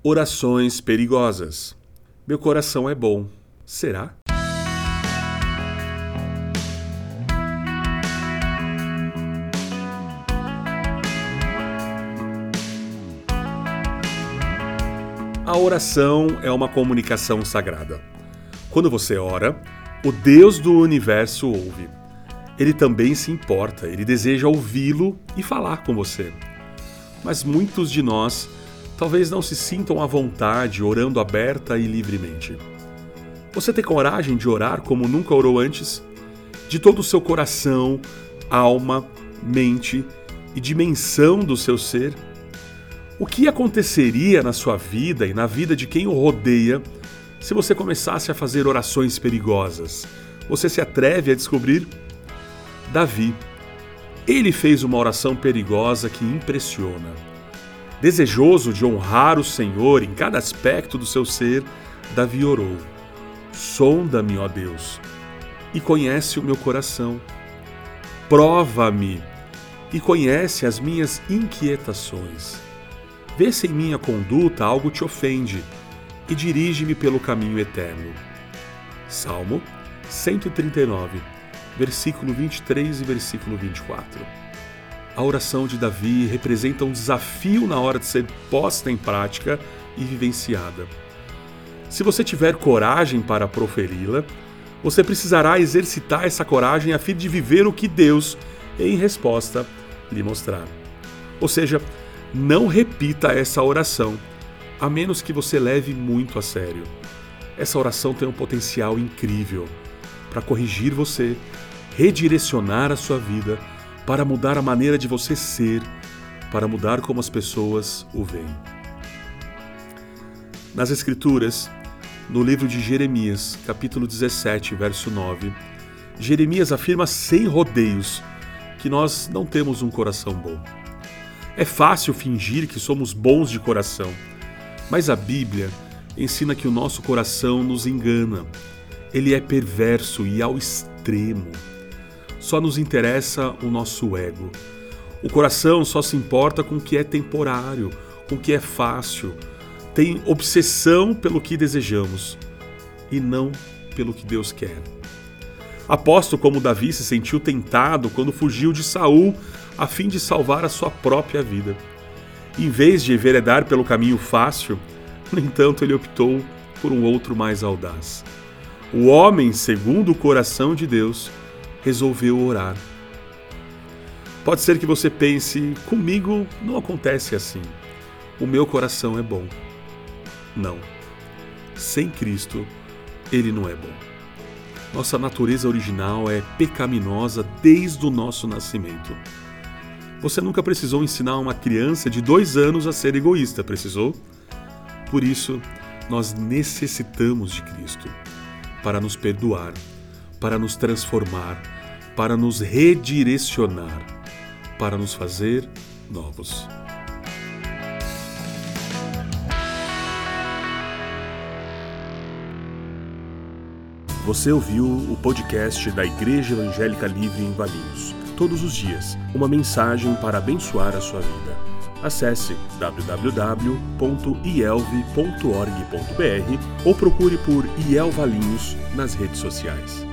Orações perigosas. Meu coração é bom. Será? A oração é uma comunicação sagrada. Quando você ora, o Deus do universo ouve. Ele também se importa, ele deseja ouvi-lo e falar com você. Mas muitos de nós talvez não se sintam à vontade orando aberta e livremente. Você tem coragem de orar como nunca orou antes? De todo o seu coração, alma, mente e dimensão do seu ser? O que aconteceria na sua vida e na vida de quem o rodeia se você começasse a fazer orações perigosas? Você se atreve a descobrir? Davi. Ele fez uma oração perigosa que impressiona. Desejoso de honrar o Senhor em cada aspecto do seu ser, Davi orou: Sonda-me, ó Deus, e conhece o meu coração. Prova-me e conhece as minhas inquietações Vê se em minha conduta algo te ofende e dirige-me pelo caminho eterno. Salmo 139, versículo 23 e versículo 24. A oração de Davi representa um desafio na hora de ser posta em prática e vivenciada. Se você tiver coragem para proferi-la, você precisará exercitar essa coragem a fim de viver o que Deus, em resposta, lhe mostrar. Ou seja, não repita essa oração, a menos que você leve muito a sério. Essa oração tem um potencial incrível para corrigir você, redirecionar a sua vida, para mudar a maneira de você ser, para mudar como as pessoas o veem. Nas Escrituras, no livro de Jeremias, capítulo 17, verso 9, Jeremias afirma sem rodeios que nós não temos um coração bom. É fácil fingir que somos bons de coração, mas a Bíblia ensina que o nosso coração nos engana. Ele é perverso e ao extremo. Só nos interessa o nosso ego. O coração só se importa com o que é temporário, com o que é fácil. Tem obsessão pelo que desejamos e não pelo que Deus quer. Aposto como Davi se sentiu tentado quando fugiu de Saul a fim de salvar a sua própria vida. Em vez de enveredar pelo caminho fácil, no entanto, ele optou por um outro mais audaz. O homem, segundo o coração de Deus, resolveu orar. Pode ser que você pense: comigo não acontece assim. O meu coração é bom. Não. Sem Cristo, ele não é bom. Nossa natureza original é pecaminosa desde o nosso nascimento. Você nunca precisou ensinar uma criança de dois anos a ser egoísta, precisou? Por isso, nós necessitamos de Cristo para nos perdoar, para nos transformar, para nos redirecionar, para nos fazer novos. Você ouviu o podcast da Igreja Evangélica Livre em Valinhos todos os dias uma mensagem para abençoar a sua vida. Acesse www.ielve.org.br ou procure por IEL Valinhos nas redes sociais.